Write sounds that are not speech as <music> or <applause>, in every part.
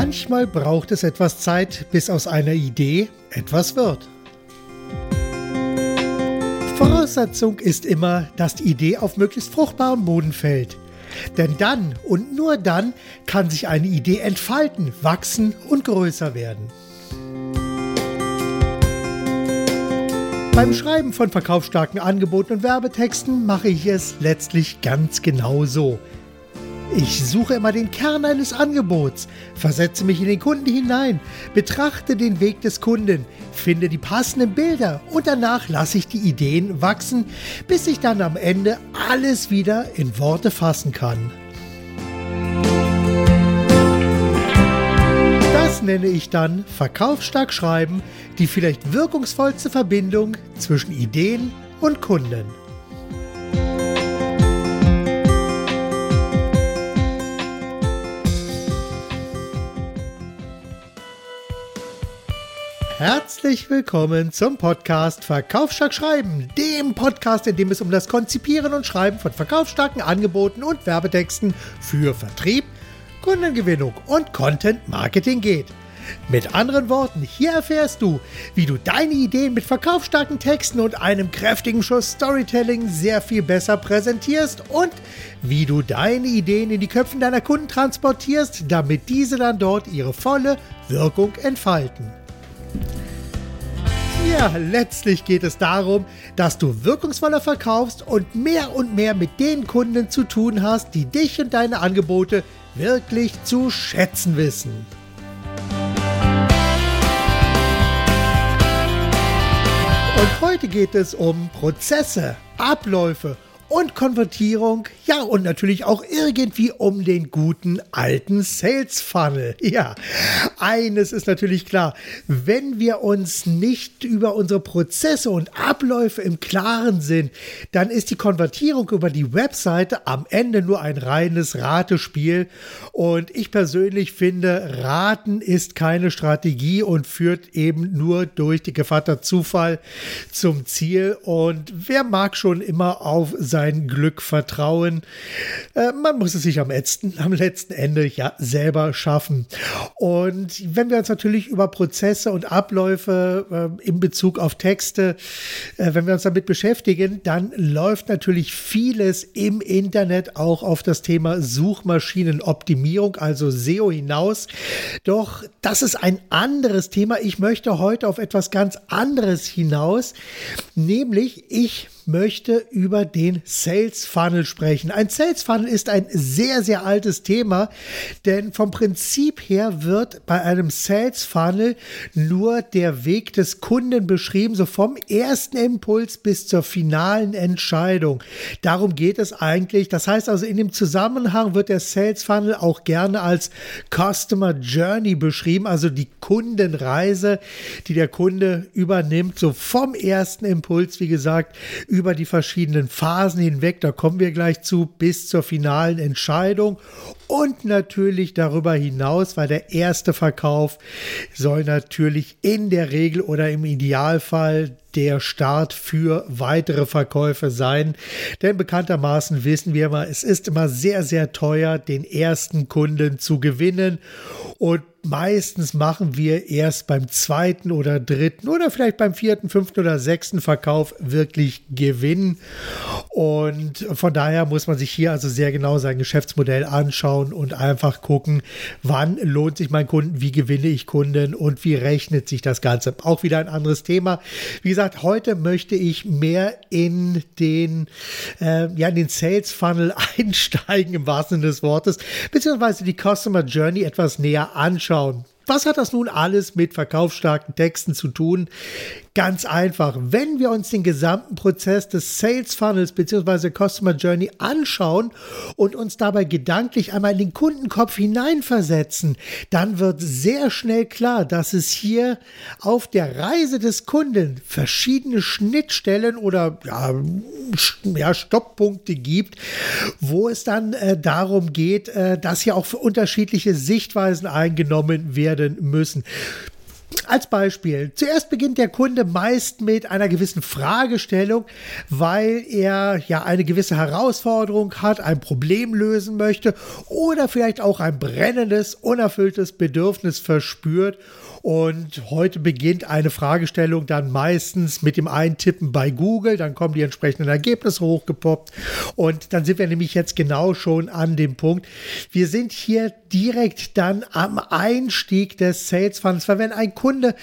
Manchmal braucht es etwas Zeit, bis aus einer Idee etwas wird. Voraussetzung ist immer, dass die Idee auf möglichst fruchtbaren Boden fällt. Denn dann und nur dann kann sich eine Idee entfalten, wachsen und größer werden. Beim Schreiben von verkaufsstarken Angeboten und Werbetexten mache ich es letztlich ganz genau so. Ich suche immer den Kern eines Angebots, versetze mich in den Kunden hinein, betrachte den Weg des Kunden, finde die passenden Bilder und danach lasse ich die Ideen wachsen, bis ich dann am Ende alles wieder in Worte fassen kann. Das nenne ich dann Verkaufsstark schreiben, die vielleicht wirkungsvollste Verbindung zwischen Ideen und Kunden. Herzlich willkommen zum Podcast Verkaufsstark Schreiben, dem Podcast, in dem es um das Konzipieren und Schreiben von verkaufsstarken Angeboten und Werbetexten für Vertrieb, Kundengewinnung und Content Marketing geht. Mit anderen Worten, hier erfährst du, wie du deine Ideen mit verkaufsstarken Texten und einem kräftigen Schuss Storytelling sehr viel besser präsentierst und wie du deine Ideen in die Köpfen deiner Kunden transportierst, damit diese dann dort ihre volle Wirkung entfalten. Ja, letztlich geht es darum, dass du wirkungsvoller verkaufst und mehr und mehr mit den Kunden zu tun hast, die dich und deine Angebote wirklich zu schätzen wissen. Und heute geht es um Prozesse, Abläufe und Konvertierung. Ja, und natürlich auch irgendwie um den guten alten Sales Funnel. <laughs> Ja, eines ist natürlich klar. Wenn wir uns nicht über unsere Prozesse und Abläufe im Klaren sind, dann ist die Konvertierung über die Webseite am Ende nur ein reines Ratespiel. Und ich persönlich finde, Raten ist keine Strategie und führt eben nur durch die Gevatter Zufall zum Ziel. Und wer mag schon immer auf sein sein Glück vertrauen. Äh, man muss es sich am letzten, am letzten Ende ja selber schaffen. Und wenn wir uns natürlich über Prozesse und Abläufe äh, in Bezug auf Texte, äh, wenn wir uns damit beschäftigen, dann läuft natürlich vieles im Internet auch auf das Thema Suchmaschinenoptimierung, also SEO hinaus. Doch das ist ein anderes Thema. Ich möchte heute auf etwas ganz anderes hinaus, nämlich ich möchte über den Sales Funnel sprechen. Ein Sales Funnel ist ein sehr, sehr altes Thema, denn vom Prinzip her wird bei einem Sales Funnel nur der Weg des Kunden beschrieben, so vom ersten Impuls bis zur finalen Entscheidung. Darum geht es eigentlich. Das heißt also, in dem Zusammenhang wird der Sales Funnel auch gerne als Customer Journey beschrieben, also die Kundenreise, die der Kunde übernimmt, so vom ersten Impuls, wie gesagt, über die verschiedenen Phasen hinweg, da kommen wir gleich zu, bis zur finalen Entscheidung. Und natürlich darüber hinaus, weil der erste Verkauf soll natürlich in der Regel oder im Idealfall der Start für weitere Verkäufe sein. Denn bekanntermaßen wissen wir immer, es ist immer sehr, sehr teuer, den ersten Kunden zu gewinnen. Und meistens machen wir erst beim zweiten oder dritten oder vielleicht beim vierten, fünften oder sechsten Verkauf wirklich Gewinn. Und von daher muss man sich hier also sehr genau sein Geschäftsmodell anschauen und einfach gucken, wann lohnt sich mein Kunden, wie gewinne ich Kunden und wie rechnet sich das Ganze. Auch wieder ein anderes Thema. Wie gesagt, heute möchte ich mehr in den, äh, ja, in den Sales Funnel <laughs> einsteigen im wahrsten Sinne des Wortes, beziehungsweise die Customer Journey etwas näher anschauen. Was hat das nun alles mit verkaufsstarken Texten zu tun? Ganz einfach, wenn wir uns den gesamten Prozess des Sales Funnels bzw. Customer Journey anschauen und uns dabei gedanklich einmal in den Kundenkopf hineinversetzen, dann wird sehr schnell klar, dass es hier auf der Reise des Kunden verschiedene Schnittstellen oder ja, ja, Stopppunkte gibt, wo es dann äh, darum geht, äh, dass hier auch für unterschiedliche Sichtweisen eingenommen werden müssen. Als Beispiel, zuerst beginnt der Kunde meist mit einer gewissen Fragestellung, weil er ja eine gewisse Herausforderung hat, ein Problem lösen möchte oder vielleicht auch ein brennendes, unerfülltes Bedürfnis verspürt und heute beginnt eine Fragestellung dann meistens mit dem Eintippen bei Google, dann kommen die entsprechenden Ergebnisse hochgepoppt und dann sind wir nämlich jetzt genau schon an dem Punkt. Wir sind hier direkt dann am Einstieg des Sales Funnels, weil wenn ein Kunde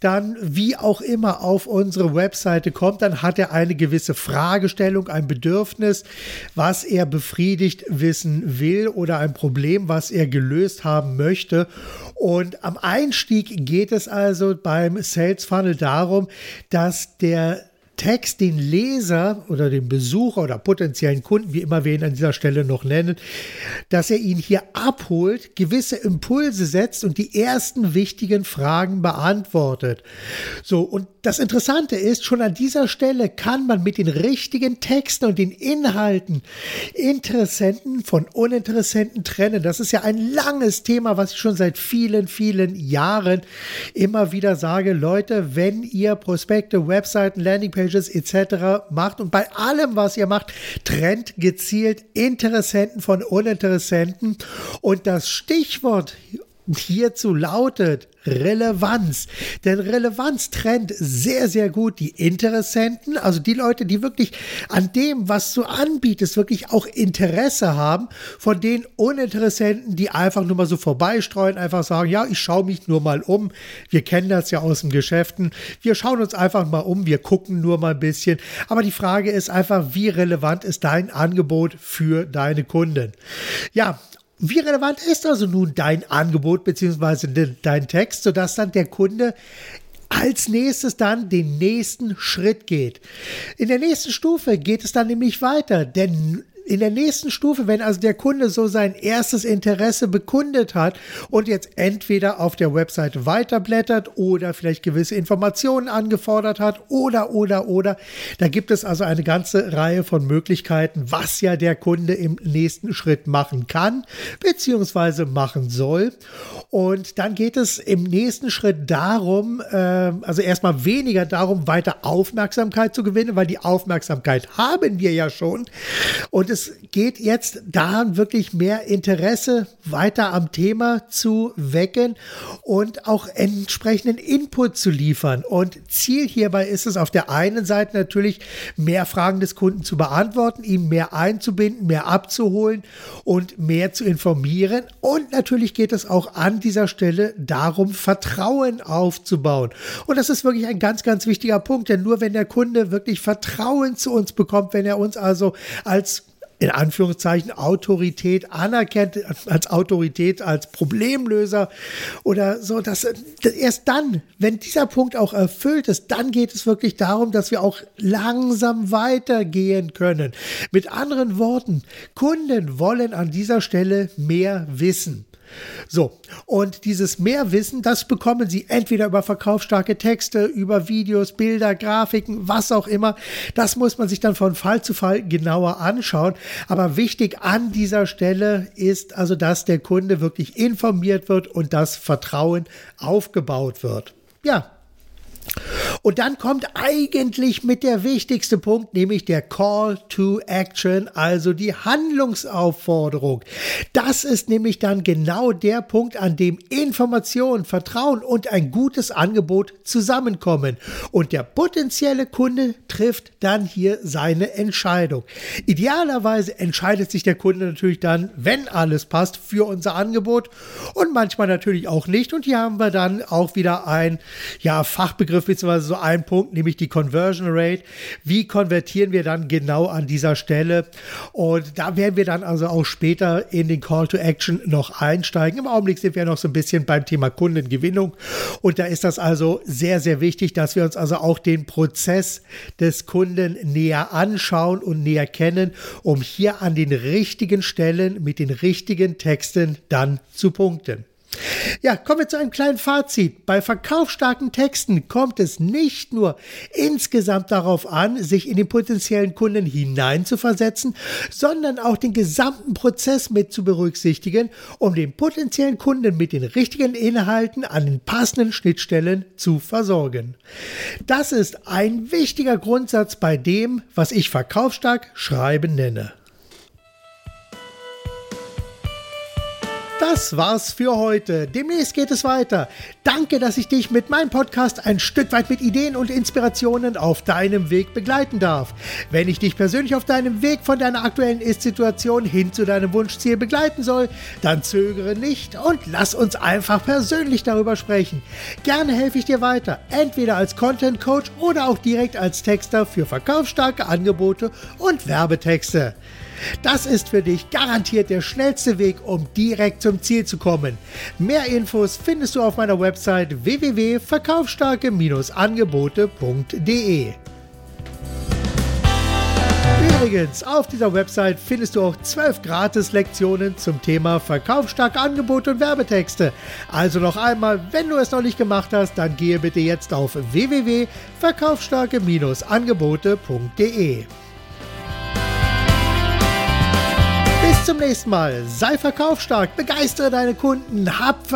dann wie auch immer auf unsere Webseite kommt, dann hat er eine gewisse Fragestellung, ein Bedürfnis, was er befriedigt wissen will oder ein Problem, was er gelöst haben möchte. Und am Einstieg geht es also beim Sales Funnel darum, dass der Text den Leser oder den Besucher oder potenziellen Kunden, wie immer wir ihn an dieser Stelle noch nennen, dass er ihn hier abholt, gewisse Impulse setzt und die ersten wichtigen Fragen beantwortet. So, und das Interessante ist, schon an dieser Stelle kann man mit den richtigen Texten und den Inhalten Interessenten von Uninteressenten trennen. Das ist ja ein langes Thema, was ich schon seit vielen, vielen Jahren immer wieder sage. Leute, wenn ihr Prospekte, Webseiten, Landingpages etc. macht und bei allem, was ihr macht, trennt gezielt Interessenten von Uninteressenten. Und das Stichwort hierzu lautet Relevanz. Denn Relevanz trennt sehr, sehr gut die Interessenten, also die Leute, die wirklich an dem, was du anbietest, wirklich auch Interesse haben, von den Uninteressenten, die einfach nur mal so vorbeistreuen, einfach sagen, ja, ich schaue mich nur mal um. Wir kennen das ja aus den Geschäften. Wir schauen uns einfach mal um, wir gucken nur mal ein bisschen. Aber die Frage ist einfach, wie relevant ist dein Angebot für deine Kunden? Ja, wie relevant ist also nun dein Angebot bzw. dein Text, sodass dann der Kunde als nächstes dann den nächsten Schritt geht. In der nächsten Stufe geht es dann nämlich weiter, denn in der nächsten Stufe, wenn also der Kunde so sein erstes Interesse bekundet hat und jetzt entweder auf der Webseite weiterblättert oder vielleicht gewisse Informationen angefordert hat oder, oder, oder, da gibt es also eine ganze Reihe von Möglichkeiten, was ja der Kunde im nächsten Schritt machen kann, beziehungsweise machen soll. Und dann geht es im nächsten Schritt darum, äh, also erstmal weniger darum, weiter Aufmerksamkeit zu gewinnen, weil die Aufmerksamkeit haben wir ja schon. Und es geht jetzt daran, wirklich mehr Interesse weiter am Thema zu wecken und auch entsprechenden Input zu liefern. Und Ziel hierbei ist es auf der einen Seite natürlich, mehr Fragen des Kunden zu beantworten, ihn mehr einzubinden, mehr abzuholen und mehr zu informieren. Und natürlich geht es auch an dieser Stelle darum, Vertrauen aufzubauen. Und das ist wirklich ein ganz, ganz wichtiger Punkt, denn nur wenn der Kunde wirklich Vertrauen zu uns bekommt, wenn er uns also als in Anführungszeichen Autorität anerkennt, als Autorität, als Problemlöser oder so, dass erst dann, wenn dieser Punkt auch erfüllt ist, dann geht es wirklich darum, dass wir auch langsam weitergehen können. Mit anderen Worten, Kunden wollen an dieser Stelle mehr wissen. So, und dieses Mehrwissen, das bekommen Sie entweder über verkaufsstarke Texte, über Videos, Bilder, Grafiken, was auch immer. Das muss man sich dann von Fall zu Fall genauer anschauen. Aber wichtig an dieser Stelle ist also, dass der Kunde wirklich informiert wird und das Vertrauen aufgebaut wird. Ja, und dann kommt eigentlich mit der wichtigste Punkt, nämlich der Call to Action, also die Handlungsaufforderung. Das ist nämlich dann genau der Punkt, an dem Information, Vertrauen und ein gutes Angebot zusammenkommen. Und der potenzielle Kunde trifft dann hier seine Entscheidung. Idealerweise entscheidet sich der Kunde natürlich dann, wenn alles passt, für unser Angebot und manchmal natürlich auch nicht. Und hier haben wir dann auch wieder ein ja, Fachbegriff bzw so ein Punkt, nämlich die Conversion Rate. Wie konvertieren wir dann genau an dieser Stelle? Und da werden wir dann also auch später in den Call to Action noch einsteigen. Im Augenblick sind wir noch so ein bisschen beim Thema Kundengewinnung. Und da ist das also sehr, sehr wichtig, dass wir uns also auch den Prozess des Kunden näher anschauen und näher kennen, um hier an den richtigen Stellen mit den richtigen Texten dann zu punkten. Ja, kommen wir zu einem kleinen Fazit. Bei verkaufsstarken Texten kommt es nicht nur insgesamt darauf an, sich in den potenziellen Kunden hineinzuversetzen, sondern auch den gesamten Prozess mit zu berücksichtigen, um den potenziellen Kunden mit den richtigen Inhalten an den passenden Schnittstellen zu versorgen. Das ist ein wichtiger Grundsatz bei dem, was ich verkaufsstark schreiben nenne. Das war's für heute. Demnächst geht es weiter. Danke, dass ich dich mit meinem Podcast ein Stück weit mit Ideen und Inspirationen auf deinem Weg begleiten darf. Wenn ich dich persönlich auf deinem Weg von deiner aktuellen Ist-Situation hin zu deinem Wunschziel begleiten soll, dann zögere nicht und lass uns einfach persönlich darüber sprechen. Gerne helfe ich dir weiter, entweder als Content Coach oder auch direkt als Texter für verkaufsstarke Angebote und Werbetexte. Das ist für dich garantiert der schnellste Weg, um direkt zum Ziel zu kommen. Mehr Infos findest du auf meiner Website www.verkaufsstarke-angebote.de. Übrigens, auf dieser Website findest du auch zwölf Gratis-Lektionen zum Thema verkaufsstarke Angebote und Werbetexte. Also noch einmal, wenn du es noch nicht gemacht hast, dann gehe bitte jetzt auf www.verkaufsstarke-angebote.de. zum nächsten Mal. Sei verkaufsstark, begeistere deine Kunden, hab,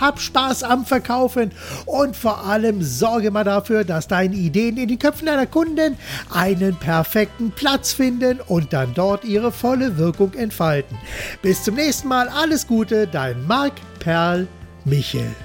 hab Spaß am Verkaufen und vor allem sorge mal dafür, dass deine Ideen in den Köpfen deiner Kunden einen perfekten Platz finden und dann dort ihre volle Wirkung entfalten. Bis zum nächsten Mal. Alles Gute, dein Marc Perl Michel.